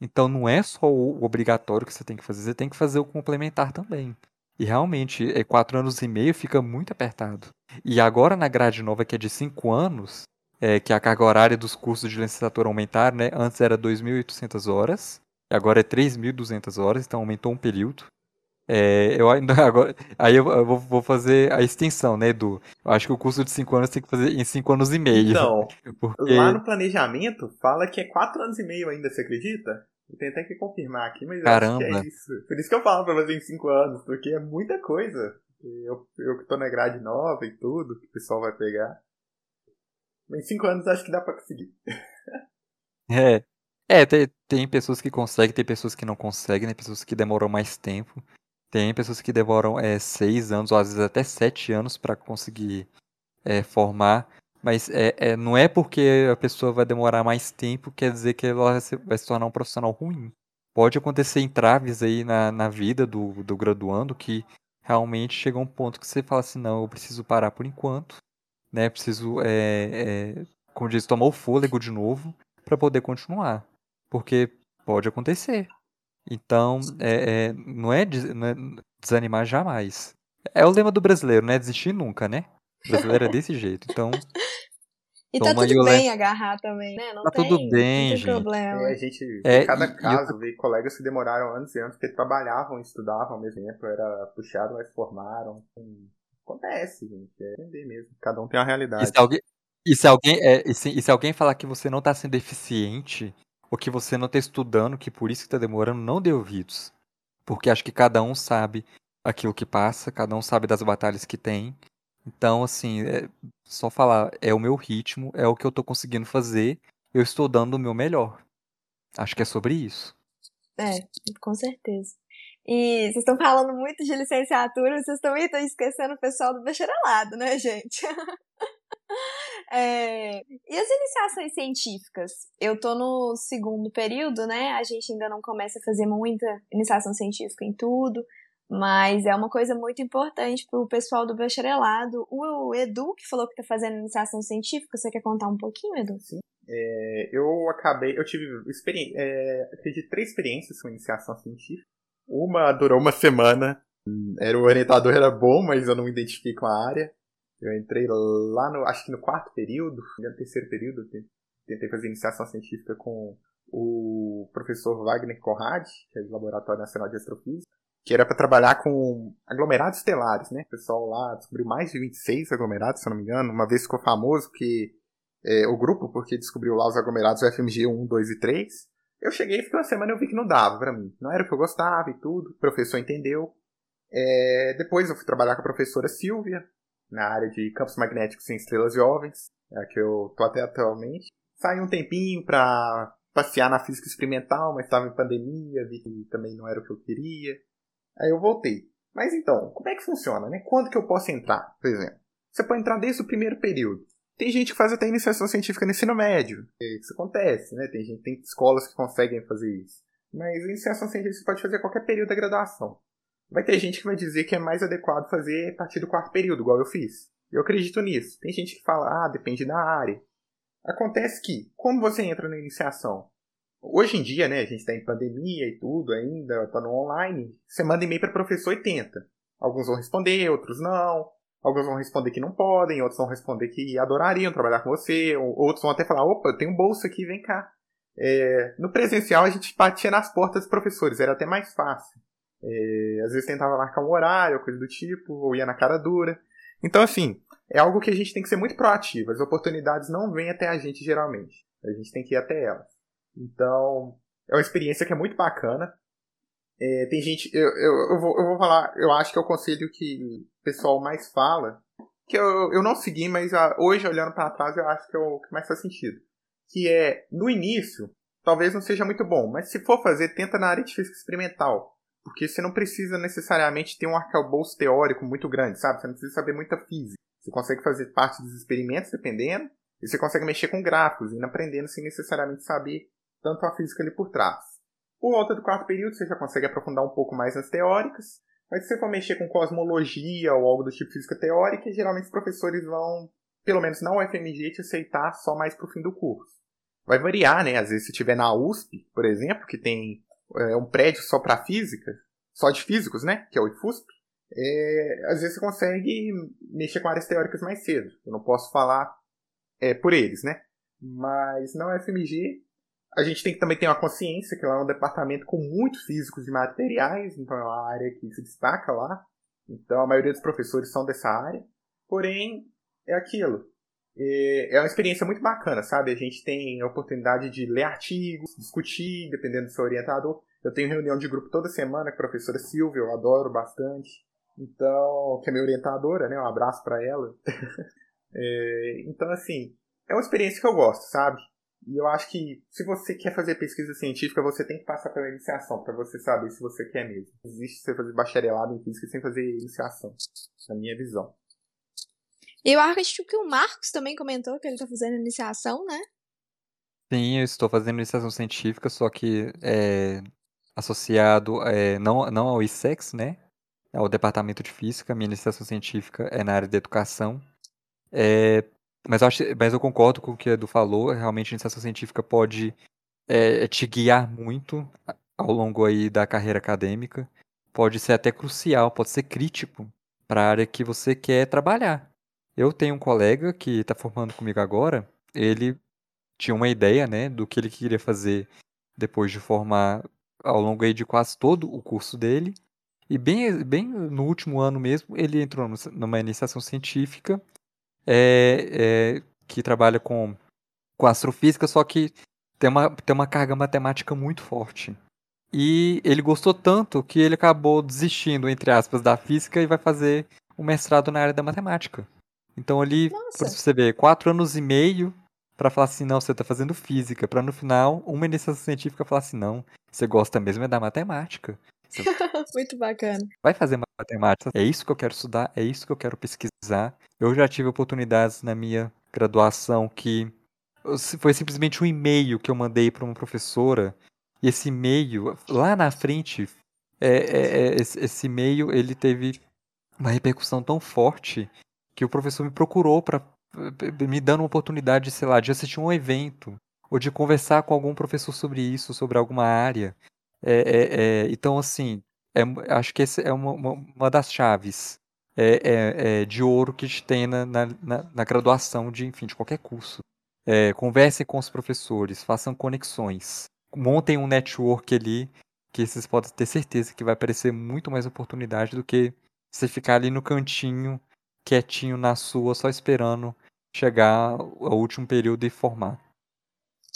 então não é só o obrigatório que você tem que fazer, você tem que fazer o complementar também. E realmente, é quatro anos e meio fica muito apertado. E agora na grade nova, que é de cinco anos, é, que a carga horária dos cursos de licenciatura aumentaram, né? Antes era 2.800 horas, e agora é 3.200 horas, então aumentou um período. É, eu ainda [laughs] agora, aí eu, eu vou, vou, fazer a extensão, né, Edu? Eu acho que o curso de 5 anos tem que fazer em 5 anos e meio. Então, [laughs] porque... lá no planejamento fala que é 4 anos e meio ainda, você acredita? Eu tenho até que confirmar aqui, mas Caramba. acho que é isso. Por isso que eu falo pra fazer em 5 anos, porque é muita coisa. Eu, eu que tô na grade nova e tudo, que o pessoal vai pegar. Em 5 anos acho que dá pra conseguir. [laughs] É. É, tem, tem pessoas que conseguem, tem pessoas que não conseguem, tem pessoas que demoram mais tempo. Tem pessoas que demoram é, seis anos, ou às vezes até sete anos para conseguir é, formar. Mas é, é, não é porque a pessoa vai demorar mais tempo, quer dizer que ela vai se, vai se tornar um profissional ruim. Pode acontecer entraves aí na, na vida do, do graduando que realmente chega um ponto que você fala assim, não, eu preciso parar por enquanto, né? Preciso, é, é, como diz, tomar o fôlego de novo para poder continuar. Porque pode acontecer. Então, é, é, não, é, não é desanimar jamais. É o lema do brasileiro, né? Desistir nunca, né? O brasileiro é desse jeito. Então. E tá tudo bem agarrar também, né? Não tá tem, tudo bem, não gente. problema. É, a gente, É, em cada e- e caso, eu- vê colegas que demoraram anos e anos porque trabalhavam, estudavam ao mesmo tempo, era puxado, mas formaram. Hum, Acontece, gente. É entender mesmo. Cada um tem uma E realidade. se alguém, e se alguém, é, e se, e se alguém falar que você não tá sendo eficiente, ou que você não tá estudando, que por isso que tá demorando, não dê ouvidos. Porque acho que cada um sabe aquilo que passa, cada um sabe das batalhas que tem. Então, assim, é só falar, é o meu ritmo, é o que eu tô conseguindo fazer, eu estou dando o meu melhor. Acho que é sobre isso. É, com certeza. E vocês estão falando muito de licenciatura, vocês estão esquecendo o pessoal do bacharelado, né, gente? [laughs] É, e as iniciações científicas? Eu tô no segundo período, né? A gente ainda não começa a fazer muita iniciação científica em tudo, mas é uma coisa muito importante pro pessoal do bacharelado. O Edu, que falou que tá fazendo iniciação científica, você quer contar um pouquinho, Edu? É, eu acabei, eu tive é, acredito, três experiências com iniciação científica. Uma durou uma semana. Era o orientador era bom, mas eu não me identifiquei com a área. Eu entrei lá no, acho que no quarto período, no terceiro período, tentei fazer iniciação científica com o professor Wagner Conrad, que é do Laboratório Nacional de Astrofísica, que era para trabalhar com aglomerados estelares, né? O pessoal lá descobriu mais de 26 aglomerados, se eu não me engano. Uma vez ficou famoso que é, o grupo, porque descobriu lá os aglomerados FMG 1, 2 e 3. Eu cheguei, fiquei uma semana eu vi que não dava pra mim. Não era o que eu gostava e tudo. O professor entendeu. É, depois eu fui trabalhar com a professora Silvia, na área de campos magnéticos em estrelas jovens, é a que eu tô até atualmente. Saí um tempinho pra passear na física experimental, mas estava em pandemia, vi que também não era o que eu queria. Aí eu voltei. Mas então, como é que funciona, né? Quando que eu posso entrar, por exemplo? Você pode entrar desde o primeiro período. Tem gente que faz até iniciação científica no ensino médio. Isso acontece, né? Tem gente, tem escolas que conseguem fazer isso. Mas iniciação científica você pode fazer qualquer período da graduação. Vai ter gente que vai dizer que é mais adequado fazer a partir do quarto período, igual eu fiz. Eu acredito nisso. Tem gente que fala, ah, depende da área. Acontece que, como você entra na iniciação? Hoje em dia, né, a gente está em pandemia e tudo ainda, tá no online. Você manda e-mail para professor e tenta. Alguns vão responder, outros não. Alguns vão responder que não podem, outros vão responder que adorariam trabalhar com você, ou- outros vão até falar, opa, tenho um bolsa aqui, vem cá. É, no presencial a gente batia nas portas dos professores, era até mais fácil. É, às vezes tentava marcar um horário, coisa do tipo, ou ia na cara dura. Então, assim, é algo que a gente tem que ser muito proativo. As oportunidades não vêm até a gente geralmente. A gente tem que ir até elas. Então, é uma experiência que é muito bacana. É, tem gente. Eu, eu, eu, vou, eu vou falar, eu acho que é o conselho que o pessoal mais fala. Que eu, eu não segui, mas ah, hoje, olhando para trás, eu acho que é o que mais faz sentido. Que é, no início, talvez não seja muito bom, mas se for fazer, tenta na área de física experimental. Porque você não precisa necessariamente ter um arcabouço teórico muito grande, sabe? Você não precisa saber muita física. Você consegue fazer parte dos experimentos, dependendo, e você consegue mexer com gráficos, indo aprendendo sem necessariamente saber tanto a física ali por trás. Por volta do quarto período, você já consegue aprofundar um pouco mais nas teóricas, mas se você for mexer com cosmologia ou algo do tipo física teórica, geralmente os professores vão, pelo menos na UFMG, te aceitar só mais pro fim do curso. Vai variar, né? Às vezes se tiver na USP, por exemplo, que tem é, um prédio só para física, só de físicos, né? Que é o IFUSP. É, às vezes você consegue mexer com áreas teóricas mais cedo. Eu não posso falar é, por eles, né? Mas na UFMG a gente tem que também ter uma consciência que lá é um departamento com muitos físicos de materiais, então é uma área que se destaca lá. Então a maioria dos professores são dessa área. Porém, é aquilo. É é uma experiência muito bacana, sabe? A gente tem a oportunidade de ler artigos, discutir, dependendo do seu orientador. Eu tenho reunião de grupo toda semana com a professora Silvia, eu adoro bastante. Então, que é minha orientadora, né? Um abraço para ela. [laughs] É, então, assim, é uma experiência que eu gosto, sabe? E eu acho que se você quer fazer pesquisa científica, você tem que passar pela iniciação, para você saber se você quer mesmo. Existe você fazer bacharelado em física sem fazer iniciação, na minha visão. Eu acho que o Marcos também comentou que ele está fazendo iniciação, né? Sim, eu estou fazendo iniciação científica, só que é associado é, não, não ao ISEX, né? Ao departamento de física. Minha iniciação científica é na área de educação. É, mas, eu acho, mas eu concordo com o que o Edu falou. Realmente, a iniciação científica pode é, te guiar muito ao longo aí da carreira acadêmica. Pode ser até crucial, pode ser crítico para a área que você quer trabalhar. Eu tenho um colega que está formando comigo agora. Ele tinha uma ideia, né, do que ele queria fazer depois de formar ao longo aí de quase todo o curso dele. E bem, bem no último ano mesmo, ele entrou numa iniciação científica é, é, que trabalha com, com astrofísica, só que tem uma, tem uma carga matemática muito forte. E ele gostou tanto que ele acabou desistindo, entre aspas, da física e vai fazer um mestrado na área da matemática. Então ali, por você ver, quatro anos e meio para falar assim, não, você tá fazendo física, para no final, uma iniciação científica falar assim, não, você gosta mesmo é da matemática. Você... [laughs] Muito bacana. Vai fazer matemática, é isso que eu quero estudar, é isso que eu quero pesquisar. Eu já tive oportunidades na minha graduação que foi simplesmente um e-mail que eu mandei para uma professora e esse e-mail lá na frente é, é, é, esse, esse e-mail ele teve uma repercussão tão forte que o professor me procurou para me dando uma oportunidade, sei lá, de assistir um evento ou de conversar com algum professor sobre isso, sobre alguma área. É, é, é, então, assim, é, acho que essa é uma, uma, das chaves é, de ouro que a gente tem na, na, na, graduação de, enfim, de qualquer curso. conversem com os professores, façam conexões, montem um network ali que vocês podem ter certeza que vai aparecer muito mais oportunidade do que você ficar ali no cantinho, quietinho na sua, só esperando chegar ao último período e formar.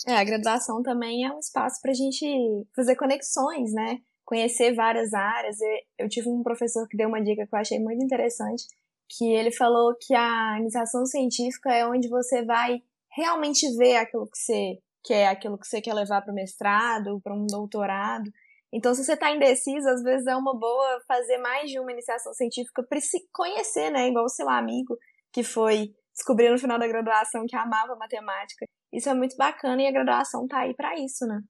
É, a graduação também é um espaço para a gente fazer conexões, né? Conhecer várias áreas. Eu tive um professor que deu uma dica que eu achei muito interessante, que ele falou que a iniciação científica é onde você vai realmente ver aquilo que você quer, aquilo que você quer levar para o mestrado, para um doutorado. Então, se você está indeciso, às vezes é uma boa fazer mais de uma iniciação científica para se conhecer, né? Igual o seu amigo que foi descobriu no final da graduação que amava matemática. Isso é muito bacana e a graduação tá aí para isso, né?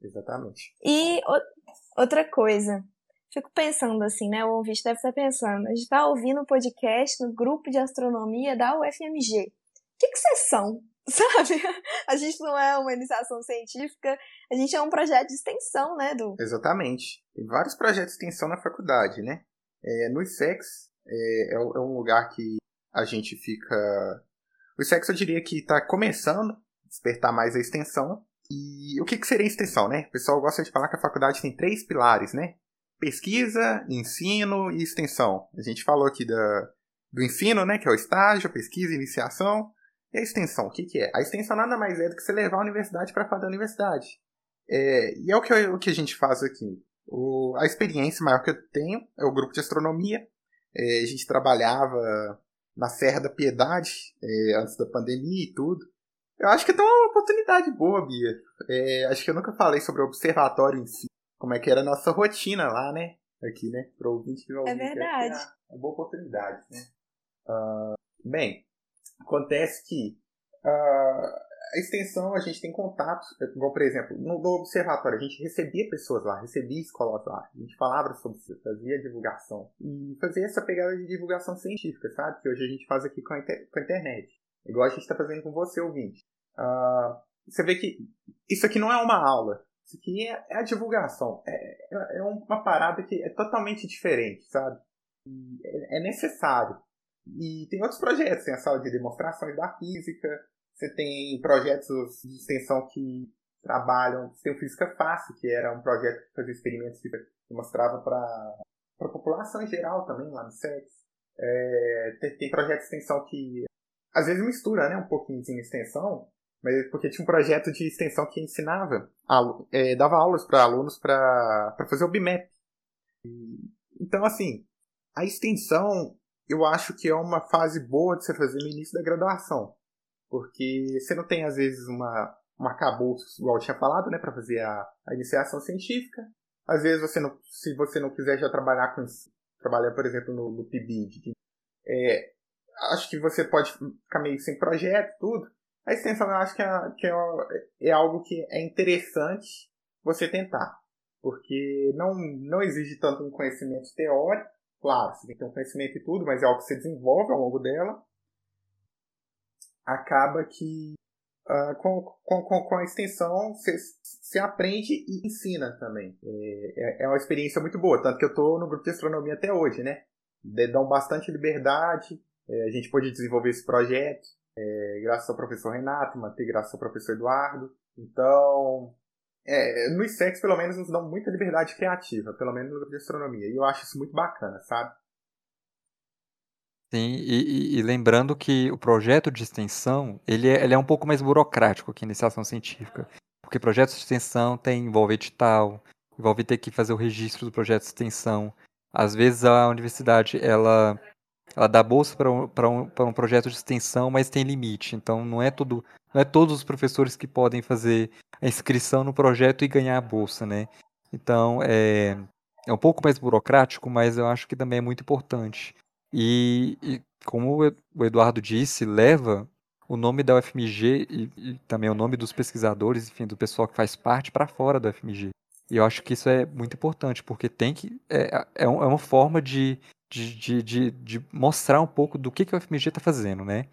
Exatamente. E o, outra coisa, fico pensando assim, né? O ouvinte deve estar pensando, a gente está ouvindo o um podcast no grupo de astronomia da UFMG. O que, que vocês são? [laughs] Sabe? A gente não é uma iniciação científica, a gente é um projeto de extensão, né, Du? Exatamente. Tem vários projetos de extensão na faculdade, né? É, no ISEX, é, é, um lugar que a gente fica. O sexo eu diria que está começando a despertar mais a extensão. E o que, que seria extensão, né? O pessoal gosta de falar que a faculdade tem três pilares, né? Pesquisa, ensino e extensão. A gente falou aqui da, do ensino, né? Que é o estágio, pesquisa, iniciação. E a extensão, o que, que é? A extensão nada mais é do que você levar a universidade para fora da universidade. É, e é o que, o que a gente faz aqui. O, a experiência maior que eu tenho é o grupo de astronomia, é, a gente trabalhava na Serra da Piedade é, antes da pandemia e tudo. Eu acho que tem uma oportunidade boa, Bia. É, acho que eu nunca falei sobre o observatório em si, como é que era a nossa rotina lá, né? Aqui, né? Para ouvinte que vai ouvir. É verdade. É uma boa oportunidade, né? Uh, bem, acontece que uh, a extensão a gente tem contato, igual por exemplo, no, no, observatório a gente recebia pessoas lá, recebia escolas lá, a gente falava sobre isso, fazia divulgação e fazia essa pegada de divulgação científica, sabe? Que hoje a gente faz aqui com a, inter, com a internet, igual a gente está fazendo com você, ouvinte. Uh, você vê que isso aqui não é uma aula, isso aqui é, é a divulgação, é, é, é uma parada que é totalmente diferente, sabe? É, é necessário. E tem outros projetos, tem a sala de demonstrações da física, você tem projetos de extensão que trabalham. Você tem o Física Fácil, que era um projeto que fazia experimentos que mostrava para a população em geral também, lá no SEX. É, tem, tem projeto de extensão que às vezes mistura né, um pouquinho de extensão, mas porque tinha um projeto de extensão que ensinava, é, dava aulas para alunos para fazer o BIMAP. Então, assim, a extensão eu acho que é uma fase boa de você fazer no início da graduação. Porque você não tem, às vezes, uma, um arcabouço, igual eu tinha falado, né, para fazer a, a iniciação científica. Às vezes, você não, se você não quiser já trabalhar com trabalhar, por exemplo, no, no PIBID, é, acho que você pode ficar meio sem projeto, tudo. A extensão eu acho que, é, que é, é algo que é interessante você tentar. Porque não, não exige tanto um conhecimento teórico. Claro, você tem que ter um conhecimento e tudo, mas é algo que você desenvolve ao longo dela. Acaba que uh, com, com, com a extensão você aprende e ensina também. É, é, é uma experiência muito boa, tanto que eu estou no grupo de astronomia até hoje, né? Dão bastante liberdade, é, a gente pôde desenvolver esse projeto, é, graças ao professor Renato, manter graças ao professor Eduardo. Então, é, no ISEX, pelo menos, nos dão muita liberdade criativa, pelo menos no grupo de astronomia. E eu acho isso muito bacana, sabe? Sim, e, e, e lembrando que o projeto de extensão, ele é, ele é um pouco mais burocrático que a iniciação científica. Porque projetos de extensão tem, envolve edital, envolve ter que fazer o registro do projeto de extensão. Às vezes a universidade, ela ela dá bolsa para um, um, um projeto de extensão, mas tem limite. Então não é tudo, não é todos os professores que podem fazer a inscrição no projeto e ganhar a bolsa, né? Então é, é um pouco mais burocrático, mas eu acho que também é muito importante. E, e como o Eduardo disse, leva o nome da UFMG e, e, também o nome dos pesquisadores, enfim, do pessoal que faz parte para fora da UFMG. E eu acho que isso é muito importante, porque tem que. É, é, é uma forma de de, de, de, de mostrar um pouco do que, que o FMG está fazendo, né?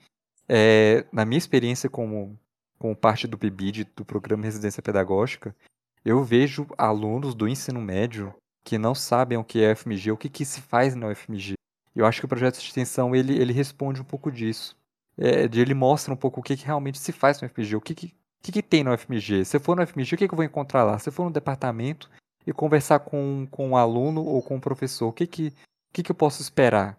É, na minha experiência como, como parte do PIBID, do Programa Residência Pedagógica, eu vejo alunos do ensino médio que não sabem o que é FMG, o que, que se faz na UFMG. Eu acho que o projeto de extensão ele, ele responde um pouco disso. É, ele mostra um pouco o que, que realmente se faz no FMG, o que, que, que, que tem no FMG. Se eu for no FMG, o que, que eu vou encontrar lá? Se eu for no departamento e conversar com, com um aluno ou com um professor, o que, que, que, que eu posso esperar?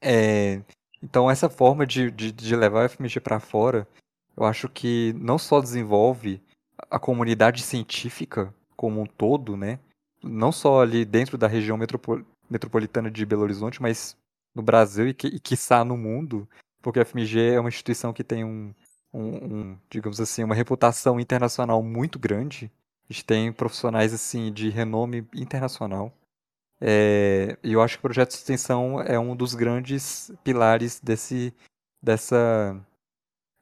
É, então, essa forma de, de, de levar o FMG para fora, eu acho que não só desenvolve a comunidade científica como um todo, né? Não só ali dentro da região metropolitana de Belo Horizonte, mas no Brasil e, que, e quiçá no mundo, porque a FMG é uma instituição que tem um, um, um, digamos assim, uma reputação internacional muito grande. A gente tem profissionais assim de renome internacional. É, e eu acho que o projeto de extensão é um dos grandes pilares desse, dessa,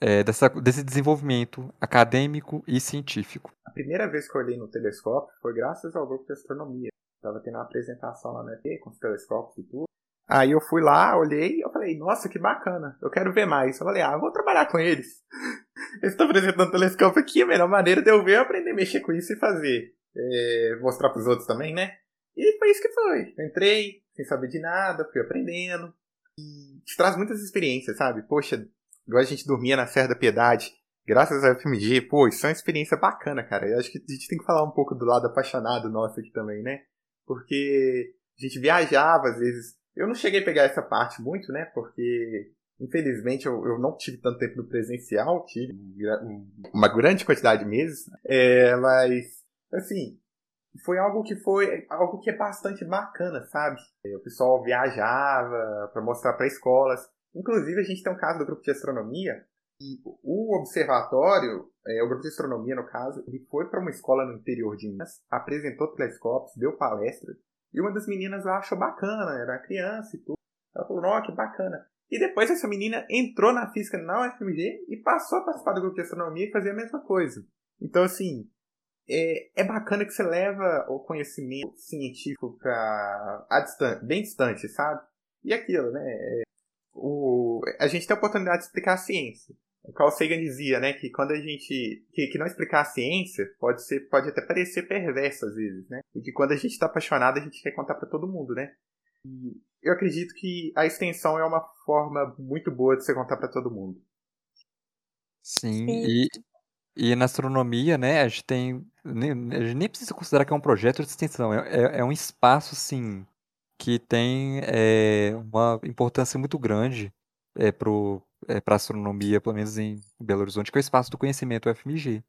é, dessa, desse desenvolvimento acadêmico e científico. A primeira vez que eu olhei no telescópio foi graças ao grupo de astronomia. Estava tendo uma apresentação lá na ET com os telescópios e tudo. Aí eu fui lá, olhei eu falei, nossa, que bacana, eu quero ver mais. Eu falei, ah, vou trabalhar com eles. [laughs] Eles estão apresentando telescópio aqui, a melhor maneira de eu ver é aprender a mexer com isso e fazer. É, mostrar para os outros também, né? E foi isso que foi. Eu entrei, sem saber de nada, fui aprendendo. E te traz muitas experiências, sabe? Poxa, igual a gente dormia na Serra da Piedade, graças ao FMG, pô, isso é uma experiência bacana, cara. Eu acho que a gente tem que falar um pouco do lado apaixonado nosso aqui também, né? Porque a gente viajava, às vezes. Eu não cheguei a pegar essa parte muito, né? Porque, infelizmente, eu, eu não tive tanto tempo no presencial, tive uma grande quantidade de meses. É, mas, assim, foi algo que foi algo que é bastante bacana, sabe? O pessoal viajava para mostrar para escolas. Inclusive, a gente tem um caso do grupo de astronomia e o observatório, é, o grupo de astronomia no caso, ele foi para uma escola no interior de Minas, apresentou telescópios, deu palestra, e uma das meninas lá achou bacana, era criança e tudo. Ela falou, nossa, que bacana. E depois essa menina entrou na física na UFMG e passou a participar do grupo de astronomia e fazer a mesma coisa. Então, assim, é, é bacana que você leva o conhecimento científico para distante, bem distante, sabe? E aquilo, né? É, o, a gente tem a oportunidade de explicar a ciência. O Carl Sagan dizia, né, que quando a gente que, que não explicar a ciência pode ser pode até parecer perverso às vezes, né? E que quando a gente está apaixonado a gente quer contar para todo mundo, né? E eu acredito que a extensão é uma forma muito boa de você contar para todo mundo. Sim, e e na astronomia, né, a gente tem. Nem, a gente nem precisa considerar que é um projeto de extensão, é, é, é um espaço, assim, que tem é, uma importância muito grande é, para é, a astronomia, pelo menos em Belo Horizonte, que é o espaço do conhecimento UFMG.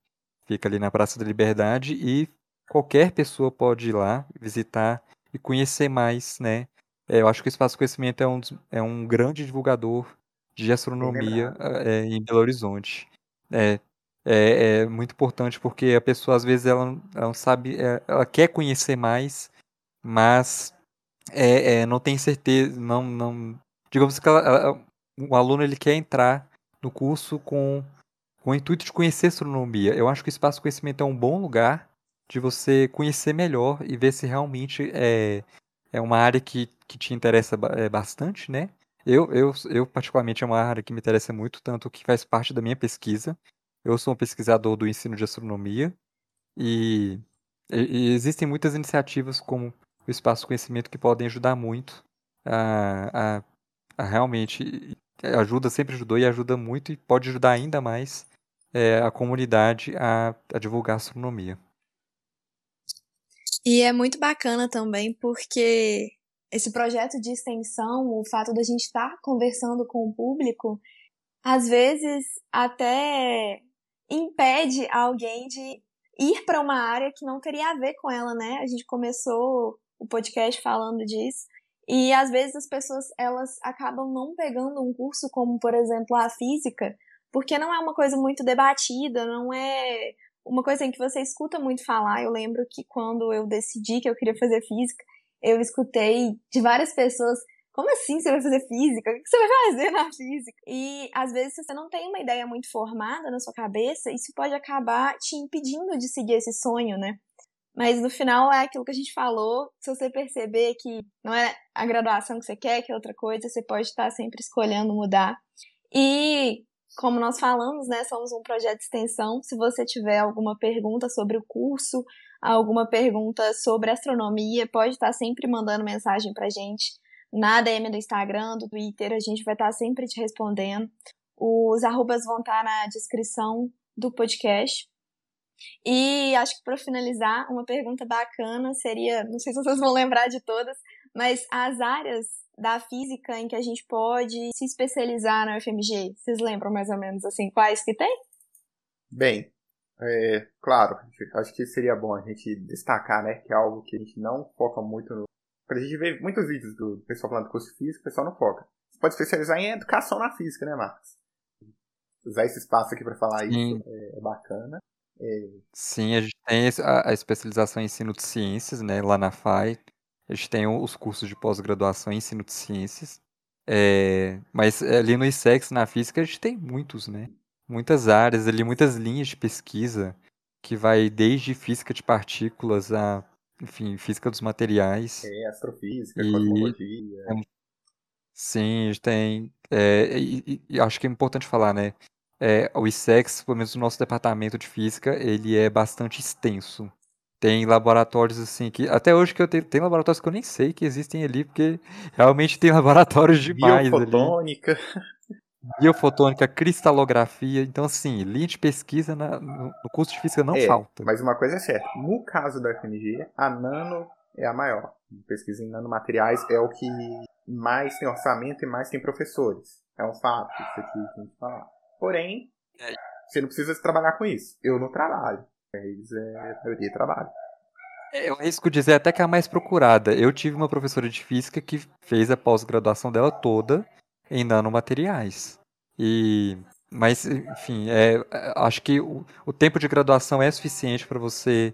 Fica ali na Praça da Liberdade e qualquer pessoa pode ir lá visitar e conhecer mais, né? É, eu acho que o espaço do conhecimento é um, é um grande divulgador de astronomia é, em Belo Horizonte. É, é, é, muito importante porque a pessoa às vezes ela, ela não sabe, é, ela quer conhecer mais, mas é, é, não tem certeza, não, não, digamos que ela, ela, o aluno ele quer entrar no curso com, com o intuito de conhecer astronomia. Eu acho que o espaço conhecimento é um bom lugar de você conhecer melhor e ver se realmente é, é uma área que, que te interessa é, bastante, né? Eu, eu, eu, particularmente, é uma área que me interessa muito, tanto que faz parte da minha pesquisa. Eu sou um pesquisador do ensino de astronomia e, e existem muitas iniciativas como o Espaço Conhecimento que podem ajudar muito a, a, a realmente ajuda, sempre ajudou e ajuda muito e pode ajudar ainda mais é, a comunidade a, a divulgar a astronomia. E é muito bacana também porque esse projeto de extensão, o fato da gente estar tá conversando com o público, às vezes até impede alguém de ir para uma área que não teria a ver com ela, né? A gente começou o podcast falando disso. E às vezes as pessoas elas acabam não pegando um curso como, por exemplo, a física, porque não é uma coisa muito debatida, não é uma coisa em que você escuta muito falar. Eu lembro que quando eu decidi que eu queria fazer física, eu escutei de várias pessoas como assim você vai fazer física? O que você vai fazer na física? E às vezes, se você não tem uma ideia muito formada na sua cabeça, isso pode acabar te impedindo de seguir esse sonho, né? Mas no final é aquilo que a gente falou. Se você perceber que não é a graduação que você quer, que é outra coisa, você pode estar sempre escolhendo mudar. E como nós falamos, né, somos um projeto de extensão. Se você tiver alguma pergunta sobre o curso, alguma pergunta sobre astronomia, pode estar sempre mandando mensagem pra gente na DM do Instagram, do Twitter, a gente vai estar sempre te respondendo. Os arrobas vão estar na descrição do podcast. E acho que para finalizar, uma pergunta bacana seria, não sei se vocês vão lembrar de todas, mas as áreas da física em que a gente pode se especializar na UFMG, vocês lembram mais ou menos assim quais que tem? Bem, é, claro, acho que seria bom a gente destacar, né, que é algo que a gente não foca muito no. A gente vê muitos vídeos do pessoal falando do curso de física, o pessoal não foca. Você pode especializar em educação na física, né, Marcos? Usar esse espaço aqui para falar isso é, é bacana. É... Sim, a gente tem a, a, especialização em ensino de ciências, né, lá na FAI. A gente tem os cursos de pós-graduação em ensino de ciências. É, mas ali no ISEX, na física, a gente tem muitos, né? Muitas áreas ali, muitas linhas de pesquisa que vai desde física de partículas a, enfim, física dos materiais. É, astrofísica, e, cosmologia. É, sim, a gente tem. É, e, e, acho que é importante falar, né? É, o ISEX, pelo menos o nosso departamento de física, ele é bastante extenso. Tem laboratórios assim que. Até hoje que eu tenho. Tem laboratórios que eu nem sei que existem ali, porque [laughs] realmente tem laboratórios [laughs] demais. Biofotônica. Ali. Biofotônica, cristalografia. Então, assim, linha de pesquisa na, no, curso de física não é, falta. Mas uma coisa é certa: no caso da FMG, a nano é a maior. Pesquisa em nanomateriais é o que mais tem orçamento e mais tem professores. É um fato, isso aqui que a gente falar. Porém, é. você não precisa trabalhar com isso. Eu não trabalho. Eles é, a maioria trabalha. É, eu risco dizer até que é a mais procurada. Eu tive uma professora de física que fez a pós-graduação dela toda em nanomateriais. E, mas, enfim, é, acho que o, o tempo de graduação é suficiente para você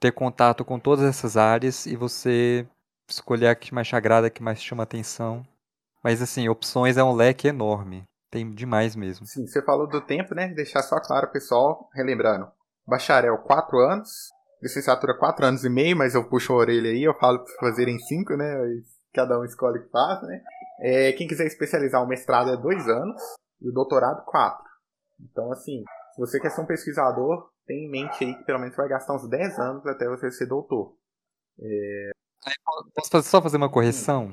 ter contato com todas essas áreas e você escolher a que mais te agrada, a que mais te chama atenção. Mas, assim, opções é um leque enorme. Tem demais mesmo. Sim, você falou do tempo, né? Deixar só claro, pessoal, relembrando bacharel 4 anos, licenciatura 4 anos e meio, mas eu puxo a orelha aí, eu falo para fazerem 5, né? Cada um escolhe o que faz, né? É, quem quiser especializar, o mestrado é 2 anos e o doutorado 4. Então, assim, se você quer ser um pesquisador, tem em mente aí que pelo menos vai gastar uns 10 anos até você ser doutor. É... Posso só fazer uma correção?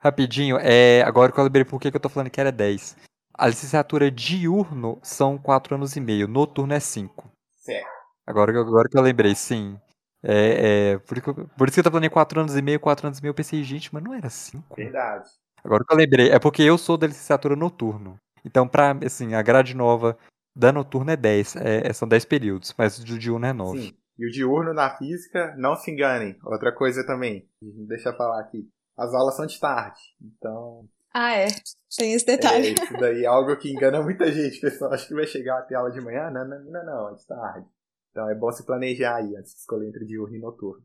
Rapidinho, é, agora que eu lembrei por que eu tô falando que era 10. A licenciatura diurno são 4 anos e meio, noturno é 5. Certo. Agora, agora que eu lembrei, sim. É, é, por, por isso que eu tô falando em 4 anos e meio, 4 anos e meio, eu pensei, gente, mas não era 5. Verdade. Agora que eu lembrei, é porque eu sou da licenciatura noturno. Então, pra, assim, a grade nova da noturna é 10, é, é são 10 períodos, mas o diurno é 9. Sim. E o diurno na física, não se enganem. Outra coisa também, deixa eu falar aqui. As aulas são de tarde. Então, Ah, é. Tem esse detalhe. É, isso daí é algo que engana muita gente, pessoal. Acho que vai chegar até aula de manhã. Não, não, não, não, de tarde. Então é bom se planejar aí antes de escolher entre diurno e noturno.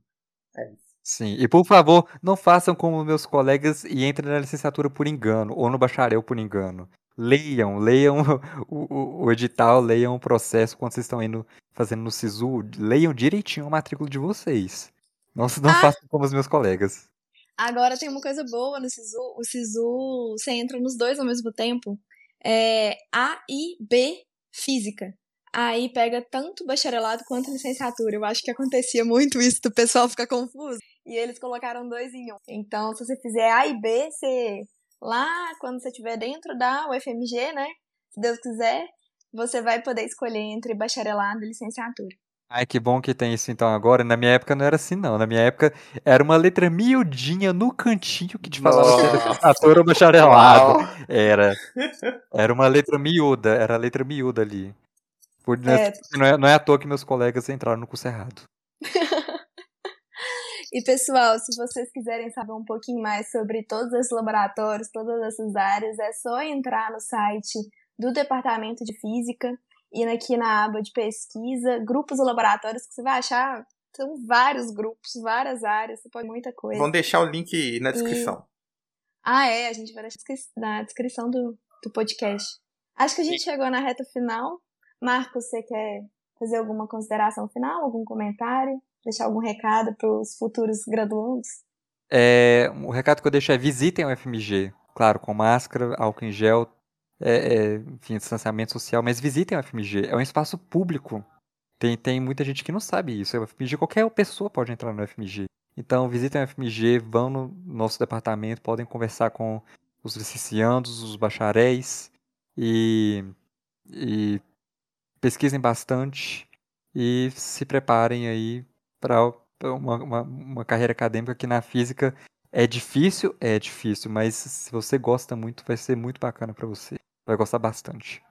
É isso. Sim, e por favor, não façam como meus colegas e entrem na licenciatura por engano, ou no bacharel por engano. Leiam, leiam [laughs] o, o, o edital, leiam o processo quando vocês estão indo fazendo no SISU, leiam direitinho a matrícula de vocês. Não, não ah. façam como os meus colegas. Agora tem uma coisa boa no SISU. O SISU, você entra nos dois ao mesmo tempo. É A e B Física. Aí pega tanto bacharelado quanto licenciatura. Eu acho que acontecia muito isso do pessoal ficar confuso. E eles colocaram dois em um. Então, se você fizer A e B, você lá, quando você estiver dentro da UFMG, né? Se Deus quiser, você vai poder escolher entre bacharelado e licenciatura. Ai, que bom que tem isso então agora. Na minha época não era assim, não. Na minha época era uma letra miudinha no cantinho que te falava se era licenciatura ou bacharelado. Era. [laughs] Era uma letra miúda, era a letra miúda ali. Por, é. Não, é, não é à toa que meus colegas entraram no curso errado. [laughs] E pessoal, se vocês quiserem saber um pouquinho mais sobre todos esses laboratórios, todas essas áreas, é só entrar no site do Departamento de Física e aqui na aba de pesquisa, grupos e laboratórios que você vai achar são vários grupos, várias áreas, você pode muita coisa. Vamos deixar o link na descrição. E... Ah, é, a gente vai deixar na descrição do, do podcast. Acho que a gente Sim. chegou na reta final. Marcos, você quer fazer alguma consideração final, algum comentário? deixar algum recado para os futuros graduandos? É, o recado que eu deixo é visitem o FMG. Claro, com máscara, álcool em gel, é, é, enfim, distanciamento social, mas visitem o FMG. É um espaço público. Tem, tem muita gente que não sabe isso. O FMG, qualquer pessoa pode entrar no FMG. Então, visitem o FMG, vão no nosso departamento, podem conversar com os licenciandos, os bacharéis e, e pesquisem bastante e se preparem aí para uma, uma, uma carreira acadêmica que na física é difícil, é difícil, mas se você gosta muito, vai ser muito bacana para você. Vai gostar bastante.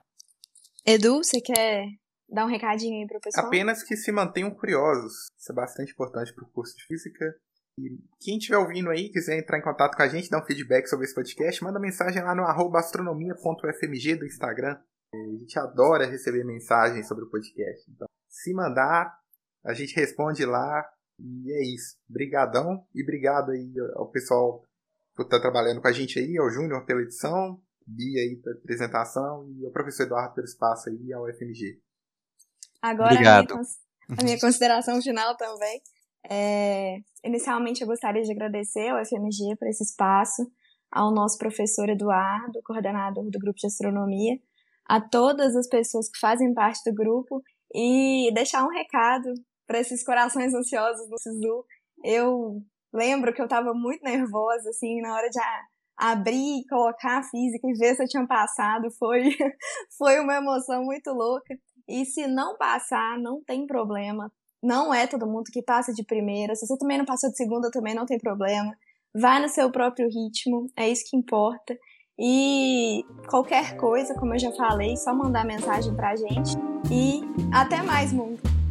Edu, você quer dar um recadinho aí pro pessoal? Apenas que se mantenham curiosos. Isso é bastante importante pro curso de física. E quem estiver ouvindo aí, quiser entrar em contato com a gente, dar um feedback sobre esse podcast, manda mensagem lá no astronomia.fmg do Instagram. A gente adora receber mensagens sobre o podcast. Então, se mandar, a gente responde lá e é isso. Brigadão e obrigado aí ao pessoal por estar trabalhando com a gente aí, ao Júnior pela edição, Bia aí pela apresentação e ao professor Eduardo pelo espaço aí ao FMG. Agora a minha, a minha, consideração final também. É, inicialmente eu gostaria de agradecer ao FMG por esse espaço, ao nosso professor Eduardo, coordenador do grupo de astronomia, a todas as pessoas que fazem parte do grupo e deixar um recado para esses corações ansiosos no SISU. Eu lembro que eu estava muito nervosa, assim, na hora de abrir e colocar a física e ver se eu tinha passado. Foi, [laughs] foi uma emoção muito louca. E se não passar, não tem problema. Não é todo mundo que passa de primeira. Se você também não passou de segunda, também não tem problema. Vai no seu próprio ritmo, é isso que importa. E qualquer coisa, como eu já falei, só mandar mensagem pra gente. E até mais, mundo!